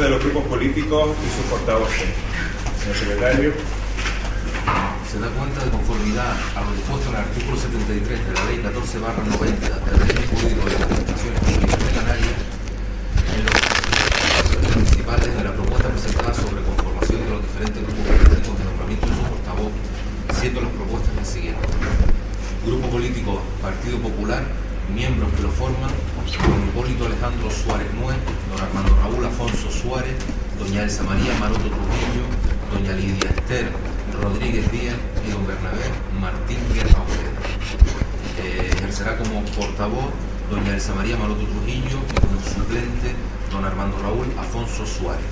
de los grupos políticos y sus portavoces. Señor secretario. Se da cuenta de conformidad a lo dispuesto en el artículo 73 de la Ley 14 barra 90 del régimen jurídico de las administraciones públicas de Canarias en los principales de la propuesta presentada sobre conformación de los diferentes grupos políticos de nombramiento de su portavoz, siendo las propuestas las siguientes. Grupo político Partido Popular, miembros que lo forman, don Hipólito Alejandro Suárez Nuez, don Armando Raúl Afonso Suárez, doña Elsa María Maroto Trujillo, doña Lidia Esther Rodríguez Díaz y don Bernabé Martín Guerra. Eh, ejercerá como portavoz doña Elsa María Maroto Trujillo y como suplente don Armando Raúl Afonso Suárez.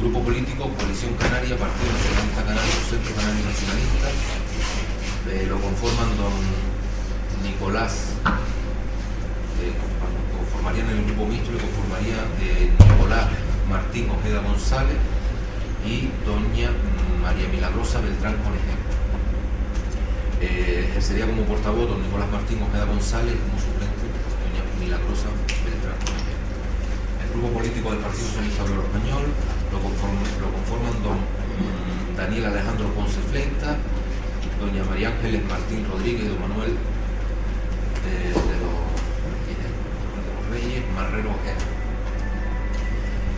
Grupo político Coalición Canaria, Partido Nacionalista Canario, Centro Canario Nacionalista. Eh, lo conforman don Nicolás, eh, conformarían el grupo mixto, le conformaría de Nicolás Martín Ojeda González y doña María Milagrosa Beltrán Conejero. Eh, ejercería como portavoz Nicolás Martín Ojeda González como suplente doña Milagrosa Beltrán Conejero. El grupo político del Partido Socialista Obrero Español lo, conforman, lo conforman don mm, Daniel Alejandro Ponce Fleita, doña María Ángeles Martín Rodríguez don Manuel eh, de, los, de, los, Reyes Marrero Ojeda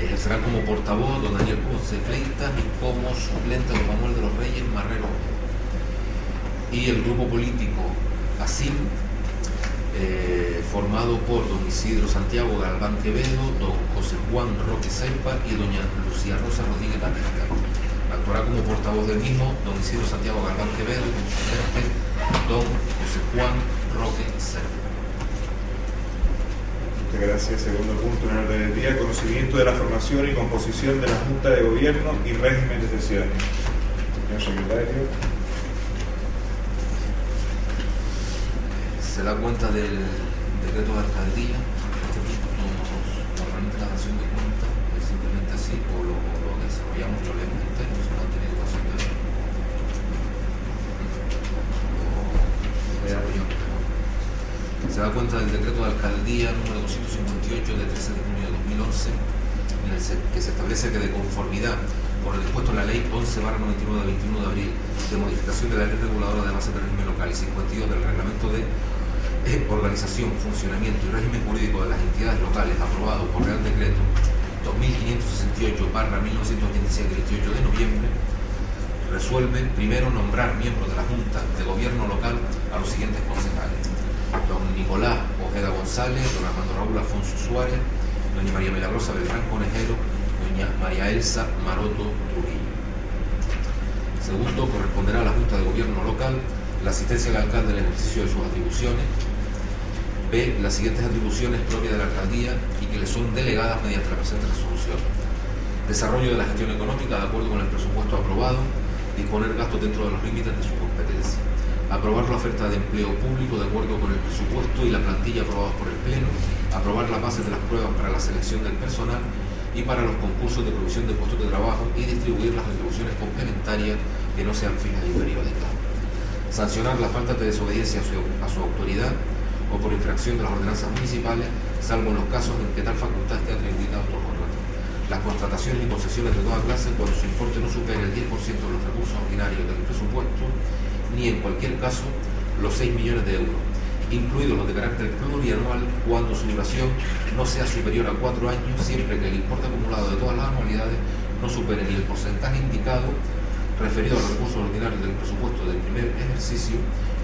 ejercerá como portavoz don Daniel Ponce Fleitas y como suplente don Manuel de los Reyes Marrero. Y el grupo político ASIM, eh, formado por don Isidro Santiago Galván Quevedo, don José Juan Roque Seipa y doña Lucía Rosa Rodríguez América. Actuará como portavoz del mismo don Isidro Santiago Galván Quevedo y don José Juan Roque Seipa. Gracias. Segundo punto en el orden del día, conocimiento de la formación y composición de la Junta de Gobierno y régimen de sesiones. Señor secretario. Se da cuenta del decreto de alcaldía. Este punto no, normalmente la dación de cuentas es simplemente así, o lo, lo desarrollamos, lo leemos entero, si no han tenido ocasión de verlo. Lo desarrollamos se da cuenta del decreto de alcaldía número 258 de 13 de junio de 2011, en el que se establece que de conformidad por el dispuesto en la ley 11 99 de 21 de abril de modificación de la ley reguladora de base de régimen local y 52 del reglamento de organización, funcionamiento y régimen jurídico de las entidades locales aprobado por Real Decreto 2568 barra 1987 18 de noviembre resuelve primero nombrar miembros de la Junta de Gobierno local a los siguientes concejales Nicolás Ojeda González, don Armando Raúl Afonso Suárez, doña María Milagrosa Beltrán Conejero, doña María Elsa Maroto Trujillo. Segundo, corresponderá a la Junta de Gobierno local la asistencia del alcalde en el ejercicio de sus atribuciones. B. Las siguientes atribuciones propias de la alcaldía y que le son delegadas mediante la presente resolución. Desarrollo de la gestión económica de acuerdo con el presupuesto aprobado, disponer gastos dentro de los límites de su aprobar la oferta de empleo público de acuerdo con el presupuesto y la plantilla aprobados por el Pleno, aprobar las bases de las pruebas para la selección del personal y para los concursos de provisión de puestos de trabajo y distribuir las retribuciones complementarias que no sean fijas y periódicas. Sancionar las faltas de desobediencia a su, autoridad o por infracción de las ordenanzas municipales, salvo en los casos en que tal facultad esté atribuida a otro contrato. Las contrataciones y concesiones de toda clase cuando su importe no supere el 10% de los recursos ordinarios del presupuesto ni en cualquier caso los 6 millones de euros, incluidos los de carácter plurianual cuando su duración no sea superior a 4 años, siempre que el importe acumulado de todas las anualidades no supere ni el porcentaje indicado referido a los recursos ordinarios del presupuesto del primer ejercicio,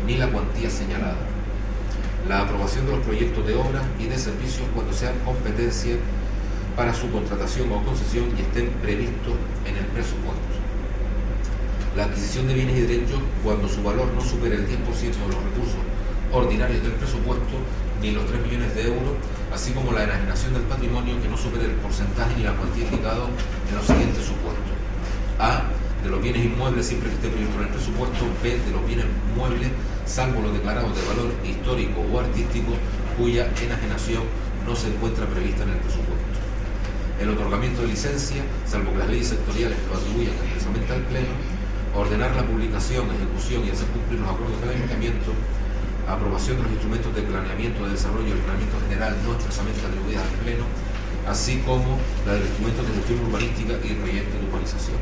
ni la cuantía señalada. La aprobación de los proyectos de obras y de servicios cuando sean competencia para su contratación o concesión y estén previstos en el presupuesto la adquisición de bienes y derechos cuando su valor no supere el 10% de los recursos ordinarios del presupuesto ni los 3 millones de euros, así como la enajenación del patrimonio que no supere el porcentaje ni la cuantía indicado en los siguientes supuestos. A. De los bienes inmuebles siempre que esté previsto en el presupuesto. B. De los bienes muebles, salvo los declarados de valor histórico o artístico, cuya enajenación no se encuentra prevista en el presupuesto. El otorgamiento de licencia, salvo que las leyes sectoriales lo atribuyan expresamente al Pleno, ordenar la publicación, ejecución y hacer cumplir los acuerdos del ayuntamiento, aprobación de los instrumentos de planeamiento de desarrollo y planeamiento general no expresamente atribuidas al Pleno, así como la del documento de gestión urbanística y proyecto de urbanización.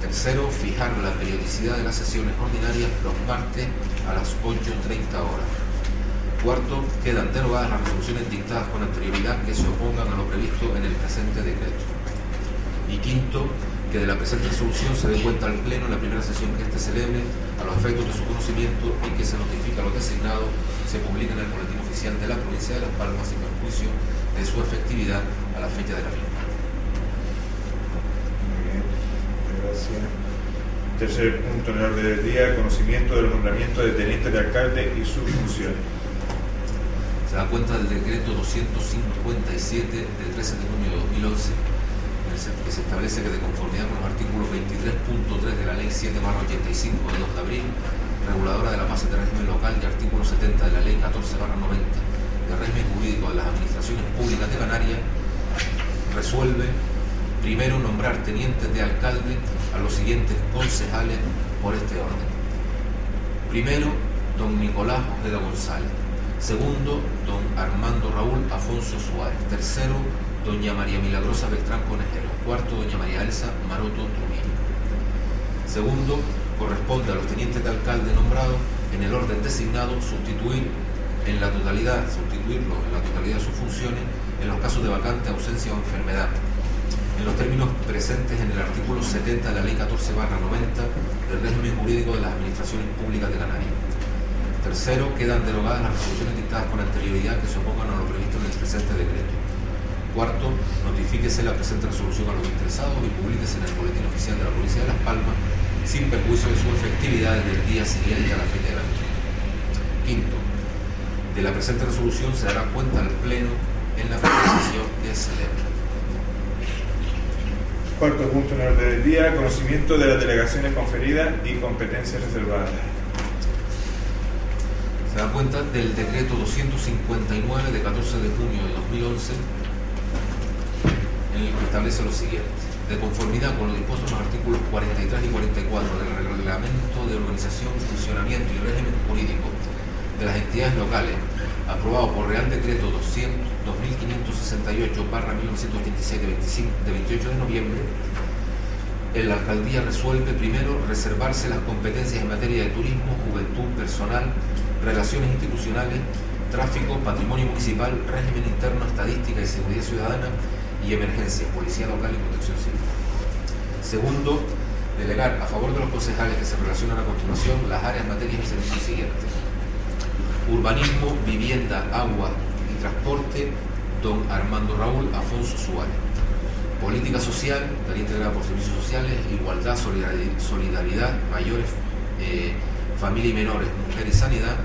Tercero, fijar la periodicidad de las sesiones ordinarias los martes a las 8.30 horas. Cuarto, quedan derogadas las resoluciones dictadas con anterioridad que se opongan a lo previsto en el presente decreto. Y quinto, que de la presente resolución se dé cuenta al Pleno en la primera sesión que éste celebre a los efectos de su conocimiento y que se notifique a los designados se publique en el boletín oficial de la provincia de Las Palmas sin perjuicio de su efectividad a la fecha de la misma. Muy bien, gracias. Tercer punto en el orden del día, conocimiento del nombramiento de teniente de alcalde y sus funciones. Se da cuenta del decreto 257 del 13 de junio de 2011 que se establece que de conformidad con los artículos 23.3 de la Ley 7 85 de 2 de abril, reguladora de la base de régimen local y artículo 70 de la Ley 14 90 de régimen jurídico de las administraciones públicas de Canarias, resuelve primero nombrar tenientes de alcalde a los siguientes concejales por este orden. Primero, don Nicolás Ojeda González. Segundo, don Armando Raúl Afonso Suárez. Tercero, doña María Milagrosa Beltrán Conejero. Cuarto, doña María Elsa Maroto Trujillo. Segundo, corresponde a los tenientes de alcalde nombrados en el orden designado sustituir en la totalidad, sustituirlo en la totalidad de sus funciones en los casos de vacante, ausencia o enfermedad, en los términos presentes en el artículo 70 de la Ley 14 90 del régimen jurídico de las administraciones públicas de Canarias. Tercero, quedan derogadas las resoluciones dictadas con anterioridad que se opongan a lo previsto en el presente decreto. Cuarto, notifíquese la presente resolución a los interesados y publíquese en el boletín oficial de la provincia de Las Palmas sin perjuicio de su efectividad desde el día siguiente a la fecha de la misma. Quinto, de la presente resolución se dará cuenta al Pleno en la sesión que celebra. Cuarto punto en el orden del día, conocimiento de las delegaciones conferidas y competencias reservadas. Se da cuenta del decreto 259 de 14 de junio de 2011 en establece lo siguiente. De conformidad con lo dispuesto en los artículos 43 y 44 del Reglamento de Organización, Funcionamiento y Régimen Jurídico de las Entidades Locales, aprobado por Real Decreto 2568 1987 de 28 de noviembre, la alcaldía resuelve primero reservarse las competencias en materia de turismo, juventud, personal, relaciones institucionales, tráfico, patrimonio municipal, régimen interno, estadística y seguridad ciudadana, y emergencias, policía local y protección civil. Segundo, delegar a favor de los concejales que se relacionan a continuación las áreas, materias y servicios siguientes. Urbanismo, vivienda, agua y transporte, don Armando Raúl Afonso Suárez. Política social, tarea integrada por servicios sociales, igualdad, solidaridad, mayores, eh, familia y menores, mujer y sanidad,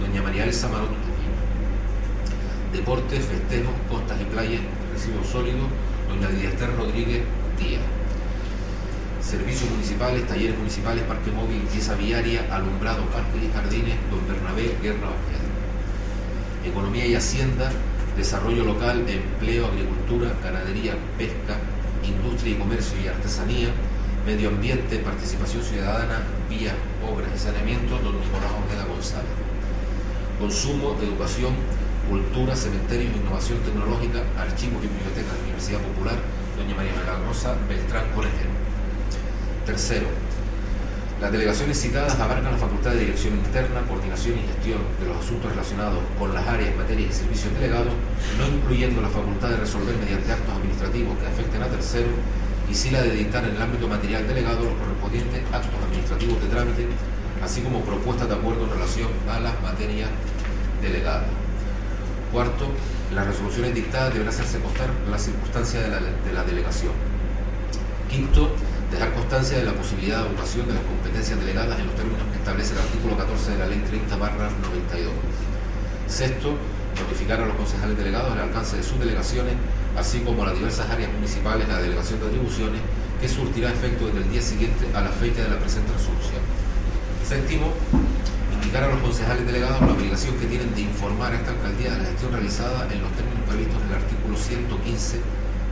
doña María Elsa Maroto Deportes, festejos, costas y playas, sólido, doña Diester Rodríguez Díaz. Servicios municipales, talleres municipales, parque móvil, pieza viaria, alumbrado, parques y jardines, don Bernabé Guerra Ojeda. Economía y Hacienda, desarrollo local, empleo, agricultura, ganadería, pesca, industria y comercio y artesanía, medio ambiente, participación ciudadana, vías, obras y saneamiento, don Nicolás Ojeda González. Consumo, educación, Cultura, Cementerios, Innovación Tecnológica, Archivos y Biblioteca de la Universidad Popular, doña María Rosa Beltrán Colegio. Tercero, las delegaciones citadas abarcan la facultad de dirección interna, coordinación y gestión de los asuntos relacionados con las áreas, materias y servicios delegados, no incluyendo la facultad de resolver mediante actos administrativos que afecten a terceros y sí la de dictar en el ámbito material delegado los correspondientes actos administrativos de trámite, así como propuestas de acuerdo en relación a las materias delegadas. Cuarto, las resoluciones dictadas deberán hacerse constar la circunstancia de la, delegación. Quinto, dejar constancia de la posibilidad de ocasión de las competencias delegadas en los términos que establece el artículo 14 de la Ley 30 92. Sexto, notificar a los concejales delegados el alcance de sus delegaciones, así como a las diversas áreas municipales la delegación de atribuciones, que surtirá efecto desde el día siguiente a la fecha de la presente resolución. Séptimo, a los concejales delegados la obligación que tienen de informar a esta alcaldía de la gestión realizada en los términos previstos en el artículo 115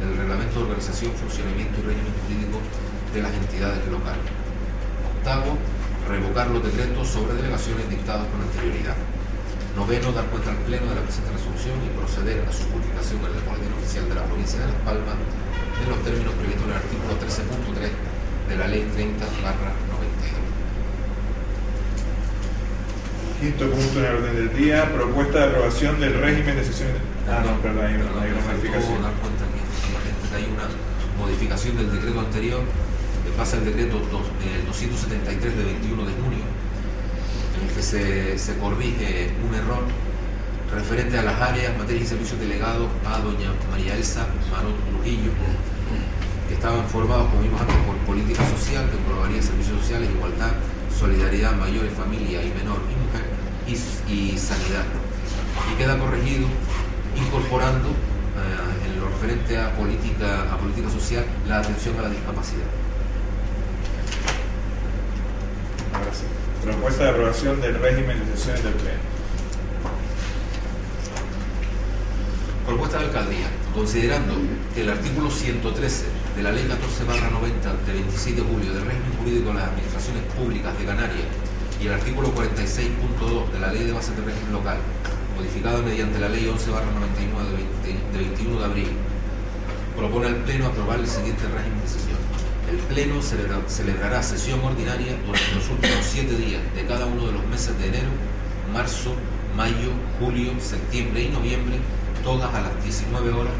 del Reglamento de Organización, Funcionamiento y Régimen Jurídico de las entidades locales. Octavo, revocar los decretos sobre delegaciones dictados con anterioridad. Noveno, dar cuenta al Pleno de la presente resolución y proceder a su publicación en el Boletín Oficial de la Provincia de Las Palmas en los términos previstos en el artículo 13.3 de la Ley 30 92. Quinto punto en el orden del día, propuesta de aprobación del régimen de sesión. Ah, no, perdón, hay una, hay una modificación. hay una modificación del decreto anterior, que pasa el decreto dos- eh, 273 de 21 de junio, en el que se, se corrige un error referente a las áreas, materias y servicios delegados a doña María Elsa Marot Trujillo, que estaban formados, como vimos antes, por política social, que englobaría servicios sociales, igualdad, solidaridad, mayores, familia y menor y mujer, y, y sanidad. Y queda corregido incorporando eh, en lo referente a política, a política social la atención a la discapacidad. Ahora sí. Propuesta de aprobación del régimen de sesiones del Pleno. Propuesta de alcaldía. Considerando que el artículo 113 de la Ley 14 90 de 26 de julio del régimen jurídico de las administraciones públicas de Canarias y el artículo 46.2 de la Ley de bases de régimen local, modificada mediante la Ley 11 99 de, 20 de 21 de abril, propone al Pleno aprobar el siguiente régimen de sesión. El Pleno celebra- celebrará sesión ordinaria durante los últimos siete días de cada uno de los meses de enero, marzo, mayo, julio, septiembre y noviembre, todas a las 19 horas,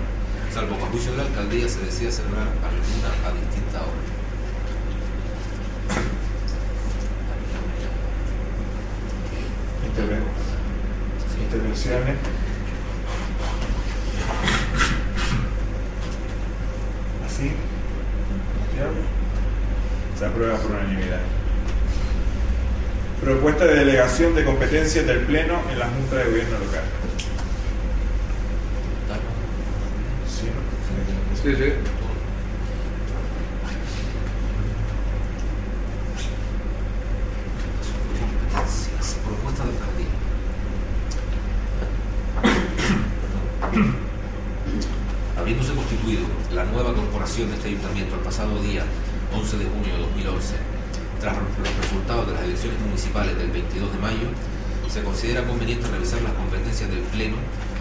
salvo juicio de la alcaldía se decida celebrar alguna a distinta hora. Interven- Intervenciones. Así. Se aprueba por unanimidad. Propuesta de delegación de competencias del Pleno en la Junta de Gobierno Local. ¿Sí, no? Sí, sí. Competencias. Propuesta de alcaldía. Habiéndose constituido la nueva corporación de este ayuntamiento el pasado día 11 de junio de 2011, tras los resultados de las elecciones municipales del 22 de mayo, se considera conveniente revisar las competencias del Pleno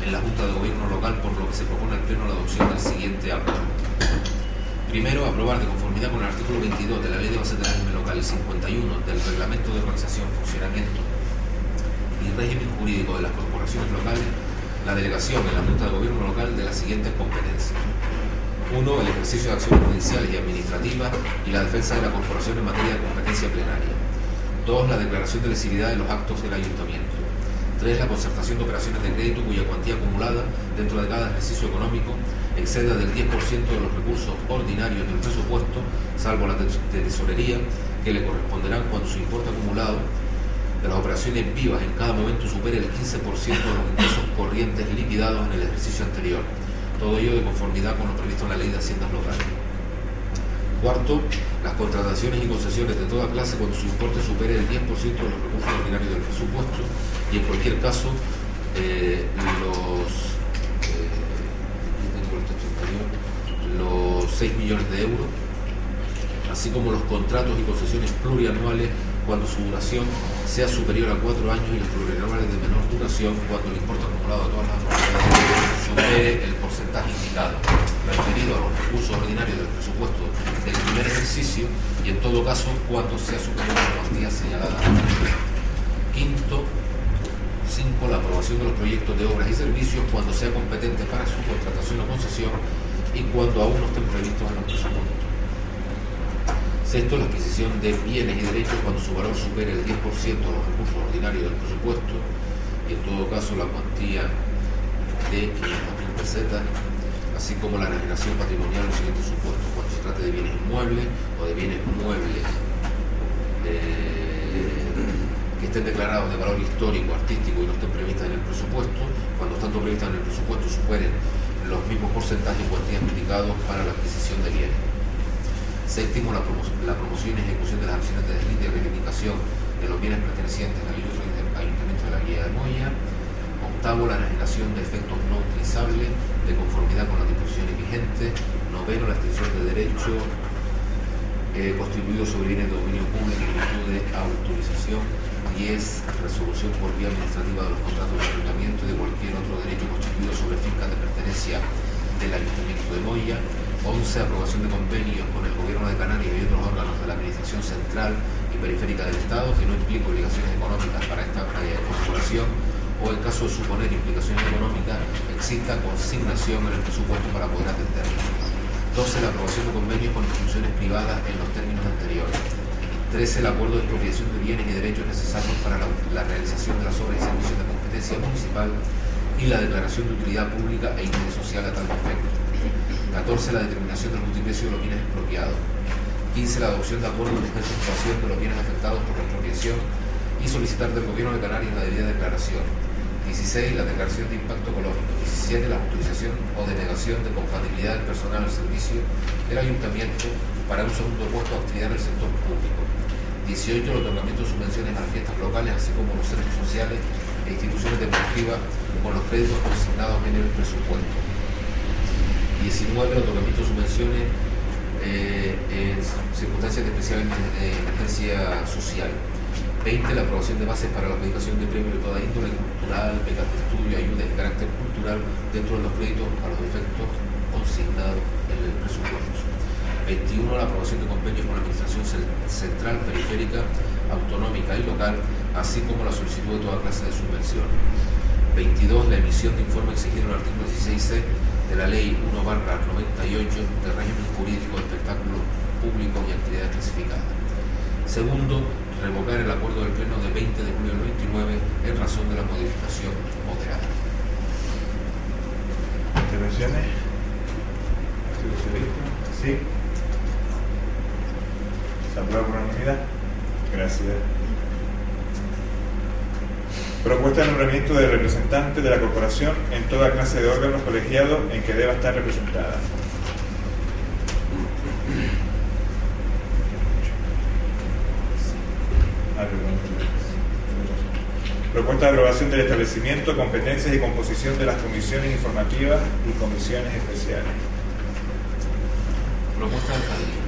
en la Junta de Gobierno local, por lo que se propone al Pleno la adopción del siguiente acto. Primero, aprobar de conformidad con el artículo 22 de la Ley de Bases de régimen local y 51 del Reglamento de Organización, Funcionamiento y Régimen Jurídico de las Corporaciones Locales, la delegación en la Junta de Gobierno local de las siguientes competencias. Uno, el ejercicio de acciones judiciales y administrativas y la defensa de la corporación en materia de competencia plenaria. Dos, la declaración de lesividad de los actos del ayuntamiento. Tres, la concertación de operaciones de crédito cuya cuantía acumulada dentro de cada ejercicio económico exceda del 10% de los recursos ordinarios del presupuesto, salvo de de tesorería, que le corresponderán cuando su importe acumulado de las operaciones vivas en cada momento supere el 15% de los ingresos corrientes liquidados en el ejercicio anterior. Todo ello de conformidad con lo previsto en la Ley de Haciendas Locales. Cuarto, las contrataciones y concesiones de toda clase cuando su importe supere el 10% de los recursos ordinarios del presupuesto. Y en cualquier caso eh, los, eh, los 6 millones de euros, así como los contratos y concesiones plurianuales cuando su duración sea superior a cuatro años y los plurianuales de menor duración cuando el importe acumulado de todas las propiedades el porcentaje indicado, referido a los recursos ordinarios del presupuesto del primer ejercicio y en todo caso cuando sea superior a la cuantía señalada. Quinto, cinco, La aprobación de los proyectos de obras y servicios cuando sea competente para su contratación o concesión y cuando aún no estén previstos en los presupuestos. Sexto, la adquisición de bienes y derechos cuando su valor supere el 10% de los recursos ordinarios del presupuesto y en todo caso la cuantía de 500.000 pesetas, así como la enajenación patrimonial en los siguientes supuestos, cuando se trate de bienes inmuebles o de bienes muebles eh, que estén declarados de valor histórico, artístico y no estén previstas en el presupuesto, cuando estando previstas en el presupuesto superen los mismos porcentajes y cuantías indicados para la adquisición de bienes. Séptimo, la, promo- la promoción y ejecución de las acciones de deslinde y reivindicación de los bienes pertenecientes al Ayuntamiento de la Guía de Moya. Octavo, la enajenación de efectos no utilizables de conformidad con las disposiciones vigentes. Noveno, la extinción de derecho eh, constituido sobre bienes de dominio público en virtud de autorización 10. Resolución por vía administrativa de los contratos de ayuntamiento y de cualquier otro derecho constituido sobre fincas de pertenencia del Ayuntamiento de Moya. 11. Aprobación de convenios con el Gobierno de Canarias y otros órganos de la Administración Central y Periférica del Estado que no implique obligaciones económicas para esta eh, corporación o en caso de suponer implicaciones económicas exista consignación en el presupuesto para poder atenderlo. 12. La aprobación de convenios con instituciones privadas en los términos anteriores. 13. El acuerdo de expropiación de bienes y derechos necesarios para la, la realización de las obras y servicios de competencia municipal y la declaración de utilidad pública e interés social a tal efecto. 14. La determinación del multiprecio de los bienes expropiados. 15. La adopción de acuerdos de situación de los bienes afectados por la expropiación y solicitar del Gobierno de Canarias la debida declaración. 16. La declaración de impacto ecológico. 17. La autorización o denegación de compatibilidad del personal al servicio del ayuntamiento para un segundo puesto de actividad en el sector público. 18. El otorgamiento de subvenciones a las fiestas locales, así como los centros sociales e instituciones deportivas con los créditos consignados en el presupuesto. 19. El otorgamiento de subvenciones eh, en circunstancias de especial emergencia social. 20. La aprobación de bases para la aplicación de premios de toda índole cultural, becas de estudio, ayudas de carácter cultural dentro de los créditos a los efectos consignados en el presupuesto. 21. La aprobación de convenios con la Administración Central, Periférica, Autonómica y Local, así como la solicitud de toda clase de subvenciones. 22. La emisión de informe exigido en el artículo 16c de la Ley 1 barra 98 de régimen jurídico de espectáculos públicos y actividades clasificadas. Segundo, revocar el acuerdo del Pleno de 20 de julio del 29 en razón de la modificación moderada. ¿Intervenciones? ¿Sí? ¿Se aprueba por unanimidad? Gracias. Propuesta de nombramiento de representante de la corporación en toda clase de órganos colegiados en que deba estar representada. Ah, Propuesta de aprobación del establecimiento, competencias y composición de las comisiones informativas y comisiones especiales. Propuesta de alcaldía.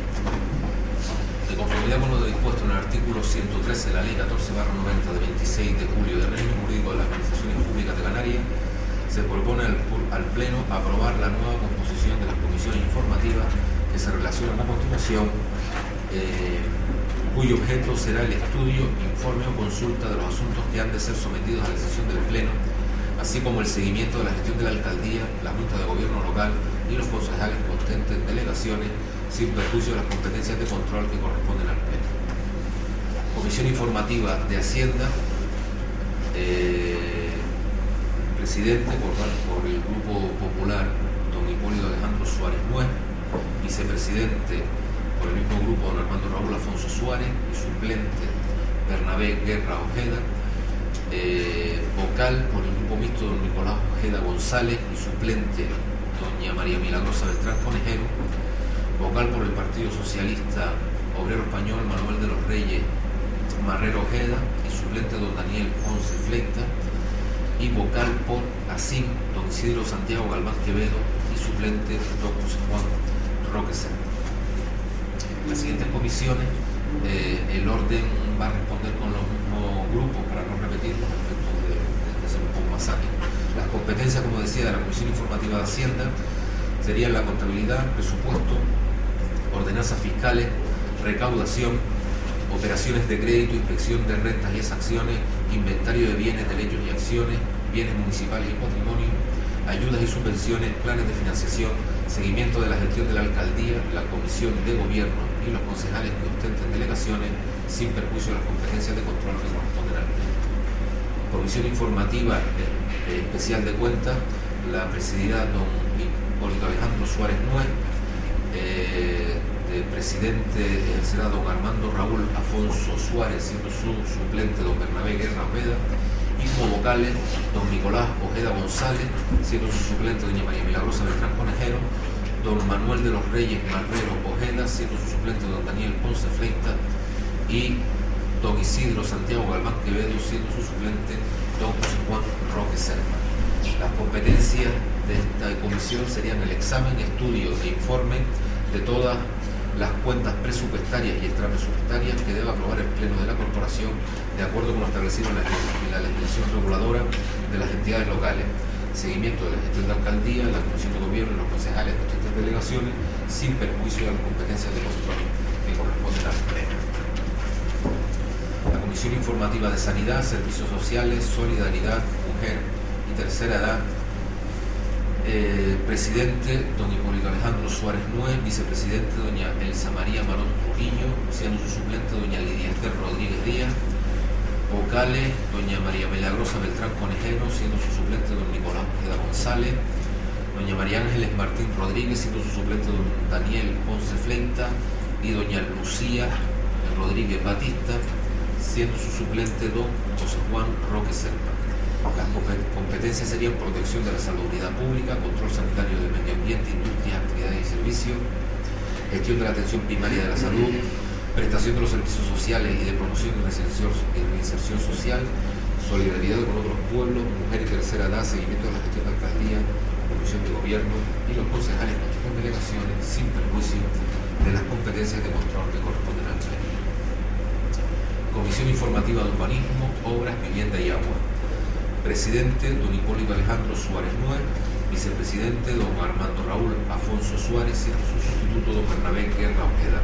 De conformidad con lo dispuesto en el artículo 113 de la Ley 14 90 de 26 de julio del régimen jurídico de las administraciones públicas de Canarias, se propone al, al Pleno aprobar la nueva composición de las comisiones informativas que se relacionan a continuación. Eh, cuyo objeto será el estudio, informe o consulta de los asuntos que han de ser sometidos a la decisión del Pleno, así como el seguimiento de la gestión de la alcaldía, la Junta de Gobierno local y los concejales que ostenten delegaciones, sin perjuicio de las competencias de control que corresponden al Pleno. Comisión Informativa de Hacienda, eh, presidente por, por el Grupo Popular, don Hipólito Alejandro Suárez Nuez, vicepresidente por el mismo grupo don Armando Raúl Afonso Suárez y suplente Bernabé Guerra Ojeda, eh, vocal por el grupo mixto don Nicolás Ojeda González y suplente doña María Milagrosa Beltrán Conejero, vocal por el Partido Socialista Obrero Español Manuel de los Reyes Marrero Ojeda y suplente don Daniel Ponce Fleita y vocal por ASIM don Isidro Santiago Galván Quevedo y suplente don José Juan Roque las siguientes comisiones, eh, el orden va a responder con los mismos grupos para no repetir los efectos de, de, hacer un poco más ágil. Las competencias, como decía, de la Comisión Informativa de Hacienda serían la contabilidad, presupuesto, ordenanzas fiscales, recaudación, operaciones de crédito, inspección de rentas y exacciones, inventario de bienes, derechos y acciones, bienes municipales y patrimonio, ayudas y subvenciones, planes de financiación, seguimiento de la gestión de la alcaldía, la comisión de gobierno y los concejales que ostenten delegaciones sin perjuicio de las competencias de control que corresponden al pleno. Comisión informativa especial de cuentas la presidirá don Hipólito Alejandro Suárez Nuez, eh, de presidente será don Armando Raúl Afonso Suárez, siendo su suplente don Bernabé Guerra Ojeda, y como vocales don Nicolás Ojeda González, siendo su suplente doña María Milagrosa Beltrán Conejero, don Manuel de los Reyes Marrero Ojeda, siendo su suplente don Daniel Ponce Fleita, y don Isidro Santiago Galván Quevedo, siendo su suplente don Juan Roque Serma. Las competencias de esta comisión serían el examen, estudio e informe de todas las cuentas presupuestarias y extrapresupuestarias que debe aprobar el Pleno de la Corporación de acuerdo con lo establecido en la, legislación reguladora de las entidades locales. Seguimiento de la gestión de alcaldía, la Comisión de Gobierno los concejales de estas delegaciones sin perjuicio de las competencias de control que corresponden al Pleno. La Comisión Informativa de Sanidad, Servicios Sociales, Solidaridad, Mujer y Tercera Edad eh, presidente, don Hipólito Alejandro Suárez Nuez, vicepresidente, doña Elsa María Marón Trujillo, siendo su suplente, doña Lidia Esther Rodríguez Díaz, vocales, doña María Milagrosa Beltrán Conejero, siendo su suplente, don Nicolás Ojeda González, doña María Ángeles Martín Rodríguez, siendo su suplente, don Daniel Ponce Flenta, y doña Lucía Rodríguez Batista, siendo su suplente, don José Juan Roque Serpa. Las competencias serían protección de la salubridad pública, control sanitario del medio ambiente, industria, actividades y servicios, gestión de la atención primaria de la salud, prestación de los servicios sociales y de promoción y reinserción social, solidaridad con otros pueblos, mujer y tercera edad, seguimiento de la gestión de alcaldía, comisión de gobierno y los concejales con delegaciones sin perjuicio de las competencias de control que corresponden al pleno. Comisión informativa de urbanismo, obras, vivienda y agua. Presidente don Hipólito Alejandro Suárez Nuez, vicepresidente don Armando Raúl Afonso Suárez, siendo su sustituto don Bernabé Guerra Ojeda,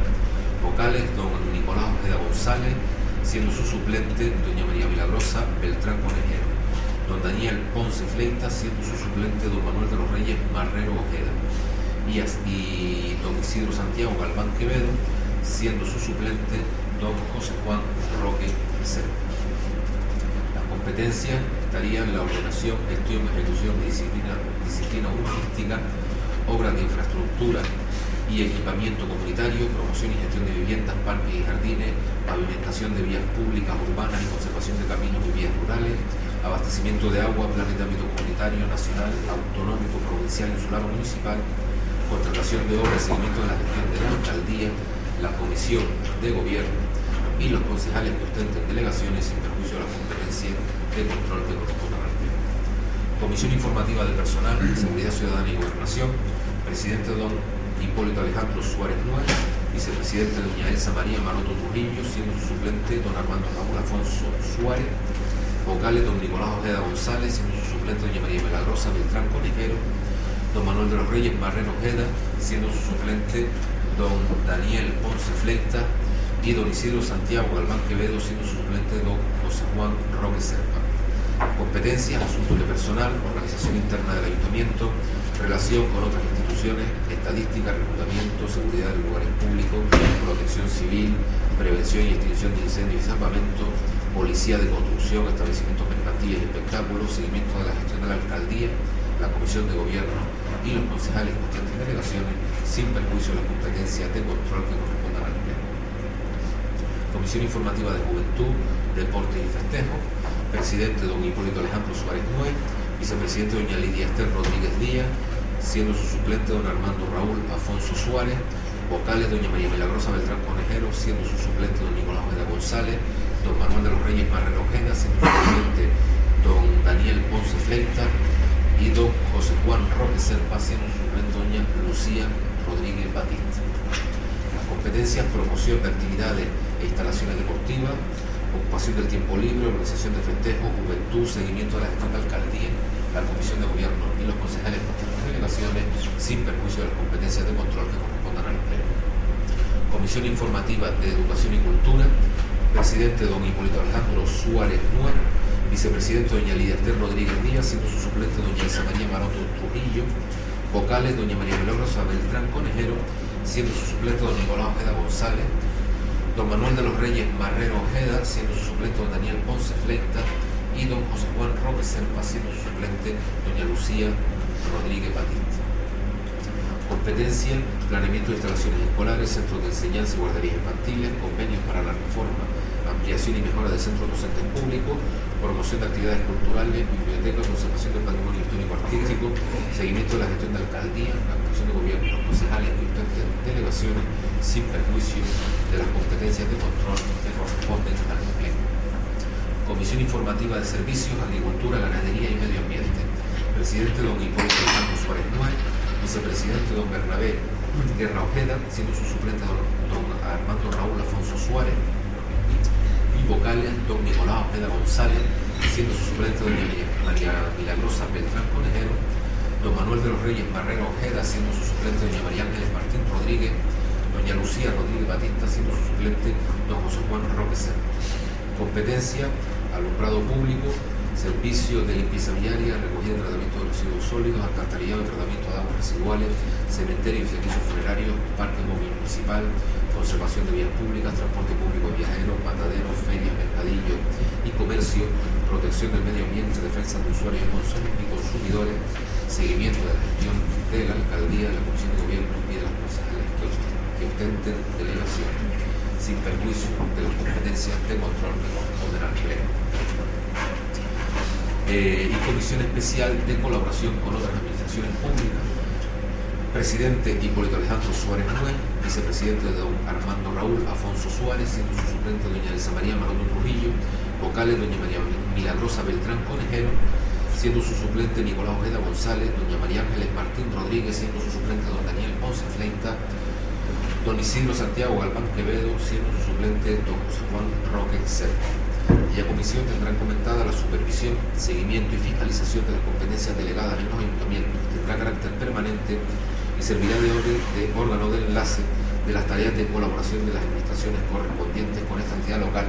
vocales don Nicolás Ojeda González, siendo su suplente doña María Milagrosa Beltrán Conejero, don Daniel Ponce Fleita, siendo su suplente don Manuel de los Reyes Marrero Ojeda, y, y don Isidro Santiago Galván Quevedo, siendo su suplente don José Juan Roque Cerro competencias estarían la ordenación, gestión, ejecución disciplina, disciplina urbanística, obras de infraestructura y equipamiento comunitario, promoción y gestión de viviendas, parques y jardines, pavimentación de vías públicas, urbanas y conservación de caminos y vías rurales, abastecimiento de agua, planes de ámbito comunitario, nacional, autonómico, provincial, insular o municipal, contratación de obras, seguimiento de la gestión de la alcaldía, la comisión de gobierno y los concejales que ostenten delegaciones sin perjuicio de la competencia de control que pleno. Comisión Informativa de Personal, Seguridad Ciudadana y Gobernación, presidente don Hipólito Alejandro Suárez Nuez, vicepresidente doña Elsa María Maroto Trujillo, siendo su suplente don Armando Raúl Afonso Suárez, vocales don Nicolás Ojeda González, siendo su suplente doña María Milagrosa Beltrán Conejero, don Manuel de los Reyes Marrero Ojeda, siendo su suplente don Daniel Ponce Fleita, y don Isidro Santiago Galván Quevedo, siendo su suplente don José Juan Roque Serpa. Competencias, asuntos de personal, organización interna del ayuntamiento, relación con otras instituciones, estadística, reclutamiento, seguridad de lugares públicos, protección civil, prevención y extinción de incendios y salvamento, policía de construcción, establecimientos mercantiles y espectáculos, seguimiento de la gestión de la alcaldía, la comisión de gobierno y los concejales y delegaciones sin perjuicio de las competencias de control que correspondan al pleno. Comisión Informativa de Juventud, Deportes y Festejos, presidente don Hipólito Alejandro Suárez Nuez, vicepresidente doña Lidia Esther Rodríguez Díaz, siendo su suplente don Armando Raúl Afonso Suárez, vocales doña María Milagrosa Beltrán Conejero, siendo su suplente don Nicolás Ojeda González, don Manuel de los Reyes Marrero Ojeda, siendo su suplente don Daniel Ponce Fleita y don José Juan Roque Serpa, siendo su suplente doña Lucía Rodríguez Batista. Las competencias, promoción de actividades e instalaciones deportivas, ocupación del tiempo libre, organización de festejos, juventud, seguimiento de la gestión de alcaldía, la comisión de gobierno y los concejales de las delegaciones sin perjuicio de las competencias de control que correspondan al pleno. Comisión informativa de Educación y Cultura, presidente don Hipólito Alejandro Suárez Nuer, vicepresidente doña Lidia Esther Rodríguez Díaz, siendo su suplente doña Elsa María Maroto Trujillo, vocales doña María Milagrosa Beltrán Conejero, siendo su suplente don Nicolás Ojeda González, don Manuel de los Reyes Marrero Ojeda, siendo su suplente don Daniel Ponce Fleita, y don José Juan Roque Serpa, siendo su suplente doña Lucía Rodríguez Batista. Competencia, planeamiento de instalaciones escolares, centros de enseñanza y guarderías infantiles, convenios para la reforma, ampliación y mejora de centros docentes públicos, promoción de actividades culturales, bibliotecas, conservación del patrimonio histórico artístico, seguimiento de la gestión de alcaldía, concejales y delegaciones sin perjuicio de las competencias de control que corresponden al pleno. Comisión Informativa de Servicios, Agricultura, Ganadería y Medio Ambiente. Presidente don Hipólito Santos Suárez Nuez, vicepresidente don Bernabé Guerra Ojeda, siendo su suplente don, Armando Raúl Afonso Suárez, y vocales don Nicolás Ojeda González, siendo su suplente doña María Milagrosa Beltrán Conejero, don Manuel de los Reyes Barrera Ojeda, siendo su suplente doña María Ángeles Martín Rodríguez, doña Lucía Rodríguez Batista, siendo su suplente don José Juan Roque Competencia, alumbrado público, servicio de limpieza viaria, recogida y tratamiento de residuos sólidos, alcantarillado y tratamiento de aguas residuales, cementerio y servicios funerarios, parque móvil municipal, conservación de vías públicas, transporte público viajeros, mataderos, ferias, mercadillos y comercio, protección del medio ambiente, defensa de usuarios y consumidores, seguimiento de la gestión de la alcaldía, de la Comisión de Gobierno y de las concejales que ostenten delegación, sin perjuicio de las competencias de control que corresponden al Pleno. Y comisión especial de colaboración con otras administraciones públicas. Presidente Hipólito Alejandro Suárez Núñez, vicepresidente de don Armando Raúl Afonso Suárez, siendo su suplente doña Elsa María Maroto Trujillo, vocales doña María Milagrosa Beltrán Conejero, siendo su suplente Nicolás Ojeda González, doña María Ángeles Martín Rodríguez, siendo su suplente don Daniel Ponce Fleita, don Isidro Santiago Galván Quevedo, siendo su suplente don José Juan Roque Cerco. Y la comisión tendrán comentada la supervisión, seguimiento y fiscalización de las competencias delegadas en los ayuntamientos, tendrá carácter permanente y servirá de, de órgano de enlace de las tareas de colaboración de las administraciones correspondientes con esta entidad local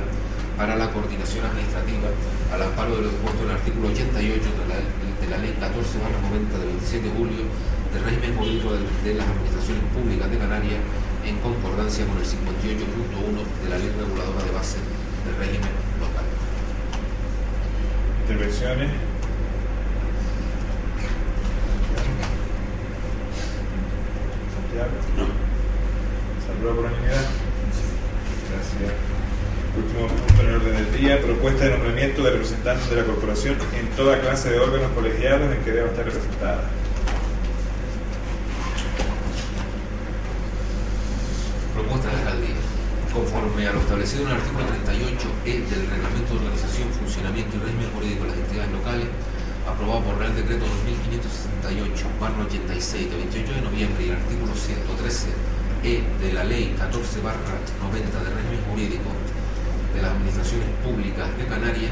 para la coordinación administrativa al amparo de lo dispuesto en el artículo 88 de la, de la Ley 14-90 del 27 de julio del régimen jurídico de, de, las administraciones públicas de Canarias en concordancia con el 58.1 de la Ley Reguladora de Base del régimen local. Intervenciones. Santiago. No. Saludos por unanimidad. Gracias. Último punto en el orden del día, propuesta de nombramiento de representantes de la corporación en toda clase de órganos colegiados en que deba estar representada. Propuesta de la alcaldía. Conforme a lo establecido en el artículo 38e del Reglamento de Organización, Funcionamiento y Régimen Jurídico de las Entidades Locales, aprobado por Real Decreto 2568, 86, de 28 de noviembre, y el artículo 113e de la Ley 14, 90 de Régimen Jurídico de las Administraciones Públicas de Canarias,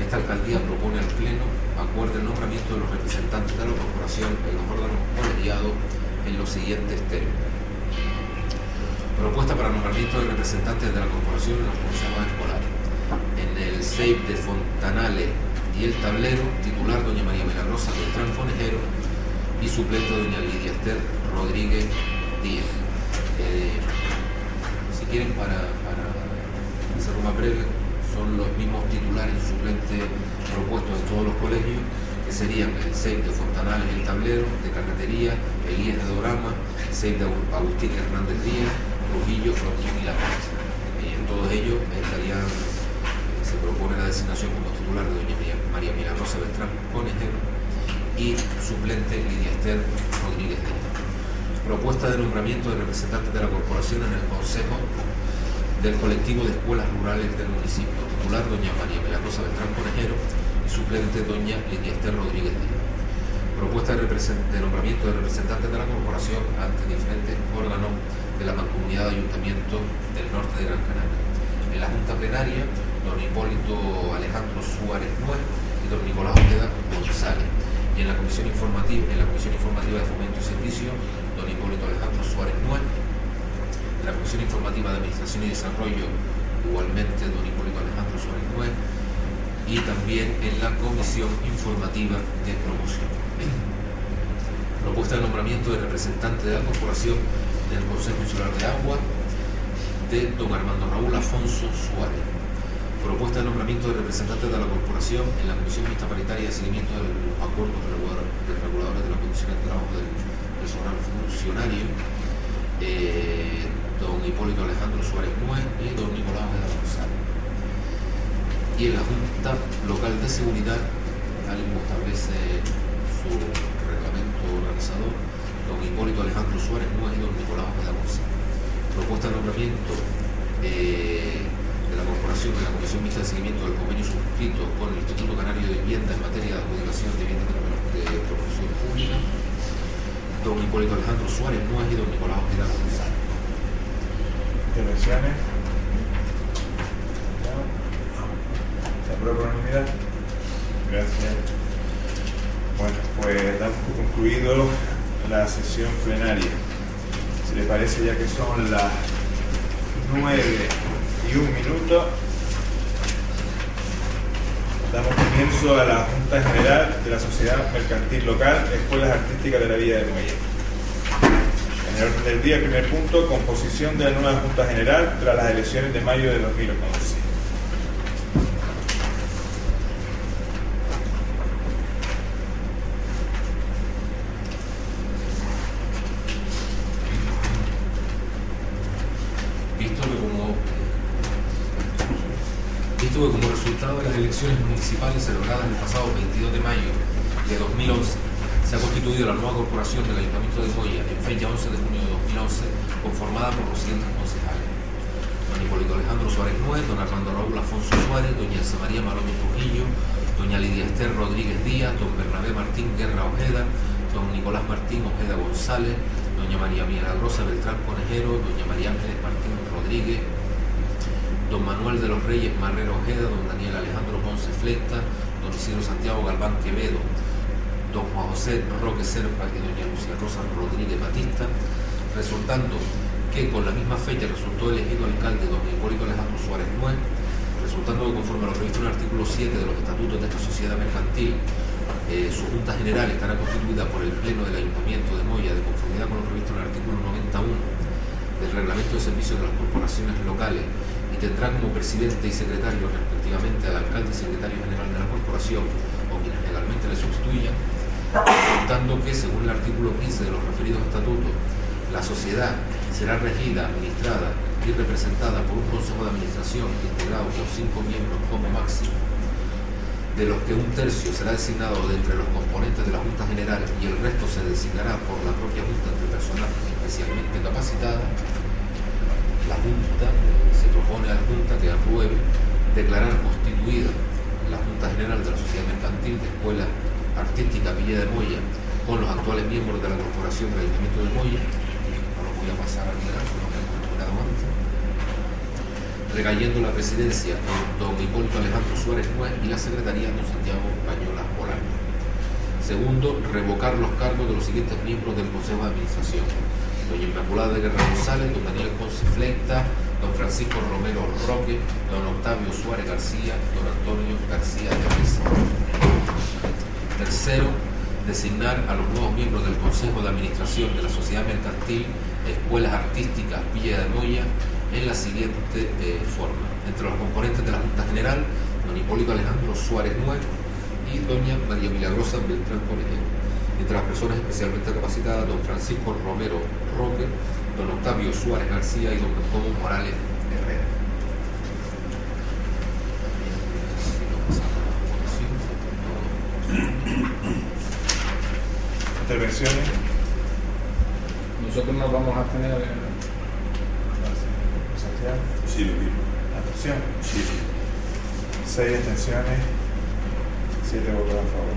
esta alcaldía propone al Pleno acuerde el nombramiento de los representantes de la corporación en los órganos colegiados en los siguientes términos. Propuesta para nombramiento de representantes de la corporación en los consejos escolares. En el SEIP de Fontanales y el tablero, titular doña María Milagrosa Beltrán Conejero y suplente doña Lidia Esther Rodríguez Díaz. Eh, si quieren, para, más breve, son los mismos titulares y suplentes propuestos en todos los colegios, que serían el SEIP de Fontanales el tablero, de Carretería, el IES de Dorama, SEIP de Agustín Hernández Díaz, Trujillo, Florción y La Paz. Y en todos ellos estarían, se propone la designación como titular de doña María Milagrosa Beltrán Conejero y suplente Lidia Esther Rodríguez Díaz. Propuesta de nombramiento de representantes de la corporación en el Consejo del colectivo de escuelas rurales del municipio. Titular doña María Milagrosa Beltrán Conejero y suplente doña Lidia Esther Rodríguez Díaz. Propuesta de, de nombramiento de representantes de la corporación ante diferentes órganos de la Mancomunidad de Ayuntamientos del Norte de Gran Canaria. En la Junta Plenaria, don Hipólito Alejandro Suárez Nuez y don Nicolás Ojeda González. Y en la Comisión Informativa, en la Comisión Informativa de Fomento y Servicio, don Hipólito Alejandro Suárez Nuez. La Comisión Informativa de Administración y Desarrollo, igualmente don Hipólito Alejandro Suárez Nuez. Y también en la Comisión Informativa de Promoción. Propuesta de nombramiento de representante de la Corporación del Consejo Insular de Agua de don Armando Raúl Afonso Suárez. Propuesta de nombramiento de representantes de la corporación en la Comisión Mixta Paritaria de Seguimiento de los Acuerdos Reguladores de las Condiciones de Trabajo del Personal Funcionario, eh, don Hipólito Alejandro Suárez Núñez y don Nicolás de González. Y en la Junta Local de Seguridad, tal como establece su reglamento organizador, don Hipólito Alejandro Suárez Núñez y don Nicolás de González. Propuesta de nombramiento eh, de la Corporación de la Comisión Mixta de Seguimiento del Convenio suscrito con el Instituto Canario de Vivienda en materia de adjudicación de viviendas de proporción pública, don Hipólito Alejandro Suárez Nuez y don Nicolás Ojeda González. Intervenciones. ¿Se aprueba unanimidad? Gracias. Bueno, pues damos por concluido la sesión plenaria. Si le parece, ya que son las nueve y un minuto, damos comienzo a la Junta General de la Sociedad Mercantil Local Escuelas Artísticas de la Villa de Muelle. El del día, primer punto, composición de la nueva Junta General tras las elecciones de mayo de 2011. Visto que como, como resultado de las elecciones municipales celebradas el pasado 22 de mayo de 2011, se ha constituido la nueva corporación del Ayuntamiento de Moya en fecha 11 de junio de 2011, conformada por los siguientes concejales. Don Hipólito Alejandro Suárez Nuez, don Armando Raúl Afonso Suárez, doña Elsa María Maroño Trujillo, doña Lidia Esther Rodríguez Díaz, don Bernabé Martín Guerra Ojeda, don Nicolás Martín Ojeda González, doña María Milagrosa Beltrán Conejero, doña María Ángeles Martín Rodríguez, don Manuel de los Reyes Marrero Ojeda, don Daniel Alejandro Ponce Fleta, don Isidro Santiago Galván Quevedo, don Juan José Roque Serpa y doña Lucía Rosa Rodríguez Batista, resultando que con la misma fecha resultó elegido alcalde don Hipólito Alejandro Suárez Nuez, resultando que conforme a lo previsto en el artículo 7 de los estatutos de esta sociedad mercantil, eh, su Junta General estará constituida por el Pleno del Ayuntamiento de Moya de conformidad con lo previsto en el artículo 91 del Reglamento de Servicios de las Corporaciones Locales y tendrá como presidente y secretario respectivamente al alcalde y secretario general de la corporación o quienes legalmente le sustituyan, contando que según el artículo 15 de los referidos estatutos, la sociedad será regida, administrada y representada por un consejo de administración integrado por cinco miembros como máximo de los que un tercio será designado de entre los componentes de la Junta General y el resto se designará por la propia Junta entre personas especialmente capacitadas, la Junta, se propone a la Junta que apruebe declarar constituida la Junta General de la Sociedad Mercantil de Escuela Artística Villa de Moya con los actuales miembros de la Corporación del Ayuntamiento de Moya, no los voy a la presidencia en don Hipólito Alejandro Suárez Nuez y la secretaría don Santiago Pañola Bolaño. Segundo, revocar los cargos de los siguientes miembros del Consejo de Administración. Doña Inmaculada de Guerra González, don Daniel Ponce Flecta, don Francisco Romero Roque, don Octavio Suárez García, don Antonio García de Mesa. Tercero, designar a los nuevos miembros del Consejo de Administración de la Sociedad Mercantil Escuelas Artísticas Villa de Moya en la siguiente eh, forma. Entre los componentes de la Junta General, don Hipólito Alejandro Suárez Nuez y doña María Milagrosa Beltrán Conejero. Entre las personas especialmente capacitadas, don Francisco Romero Roque, don Octavio Suárez García y don Jacobo Morales Herrera. Intervenciones. Nosotros nos vamos a tener Santiago. Sí, lo mismo. Abstención. Sí. Seis abstenciones, siete votos a favor.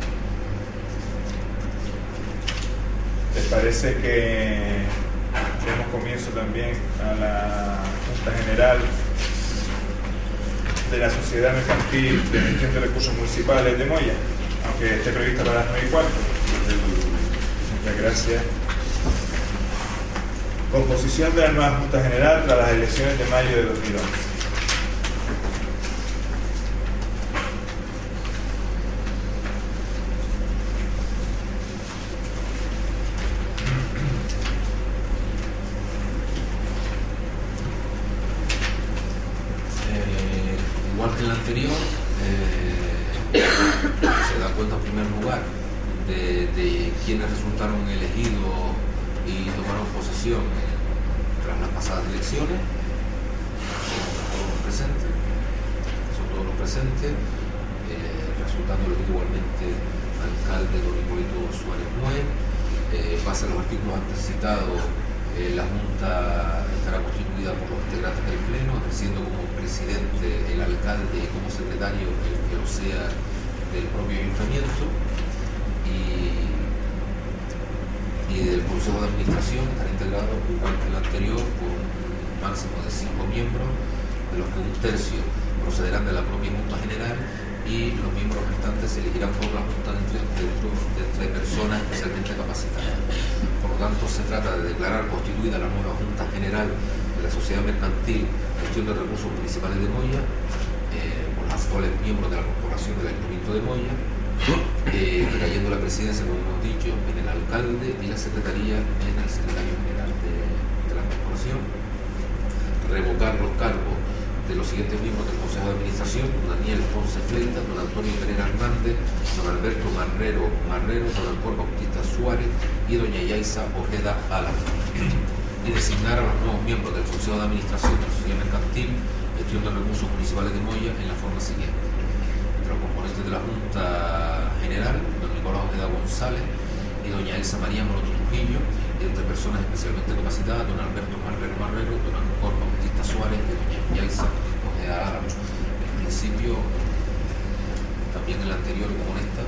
¿Les parece que demos comienzo también a la Junta General de la Sociedad Mercantil de Gestión de Recursos Municipales de Moya? Aunque esté prevista para las nueve y cuarto. Gracias. Composición de la nueva Junta General tras las elecciones de mayo de 2011. Eh, igual que en la anterior, eh, se da cuenta en primer lugar de, quienes resultaron elegidos y tomaron posesión eh, tras las pasadas elecciones. Son todos los presentes, son todos los presentes, eh, resultando igualmente alcalde don Hipólito Suárez Nuez. Eh, a los artículos antes citados, eh, la Junta estará constituida por los integrantes del Pleno, ejerciendo como presidente el alcalde y como secretario el que lo sea del propio ayuntamiento. Y, del Consejo de Administración estará integrado igual que el anterior por un máximo de cinco miembros, de los que un tercio procederán de la propia Junta General y los miembros restantes se elegirán por la Junta de entre, personas especialmente capacitadas. Por lo tanto, se trata de declarar constituida la nueva Junta General de la Sociedad Mercantil Gestión de Recursos Municipales de Moya, eh, por los actuales miembros de la Corporación del Ayuntamiento de Moya, eh, recayendo la presidencia, como hemos dicho, en el alcalde y la secretaría en el secretario general de, la corporación, revocar los cargos de los siguientes miembros del Consejo de Administración, Daniel Ponce Fleita, don Antonio Pereira Hernández, don Alberto Marrero Marrero, don Antonio Bautista Suárez y doña Yaisa Ojeda Álava. Y designar a los nuevos miembros del Consejo de Administración de la Sociedad Mercantil, Gestión de Recursos Municipales de Moya en la forma siguiente. Los componentes de la Junta General, don Nicolás Ojeda González y doña Elsa María Moroto Trujillo, entre personas especialmente capacitadas, don Alberto Marrero Marrero, don Antonio Bautista Suárez y doña Yaisa Ojeda Álava. En principio, también en la anterior como en esta,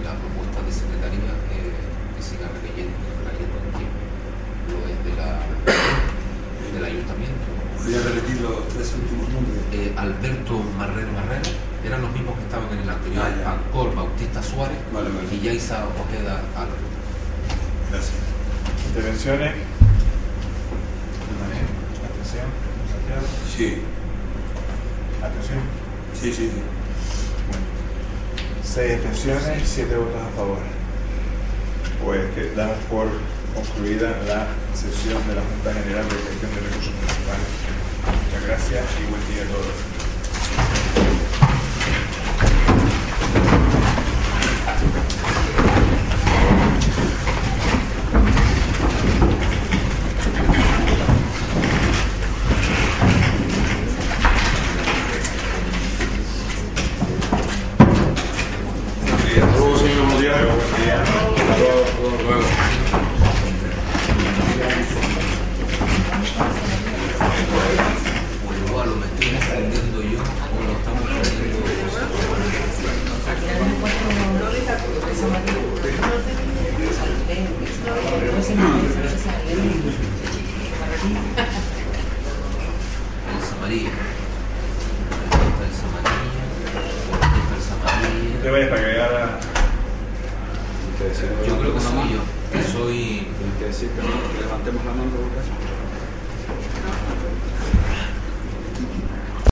la propuesta de secretaría eh, que siga recayendo, recayendo en quien lo es de la, del ayuntamiento. Voy a repetir los tres últimos nombres. Eh, Alberto Marrero Marrero, eran los mismos que estaban en el anterior, Ah. Ancor Bautista Suárez Vale, vale. y Yaisa Ojeda Álava. Gracias. Intervenciones. Atención. Santiago. Sí, Atención. sí, sí. sí. Seis abstenciones, siete votos a favor. Pues que damos por concluida la sesión de la Junta General de Gestión de Recursos Municipales. Muchas gracias y buen día a todos.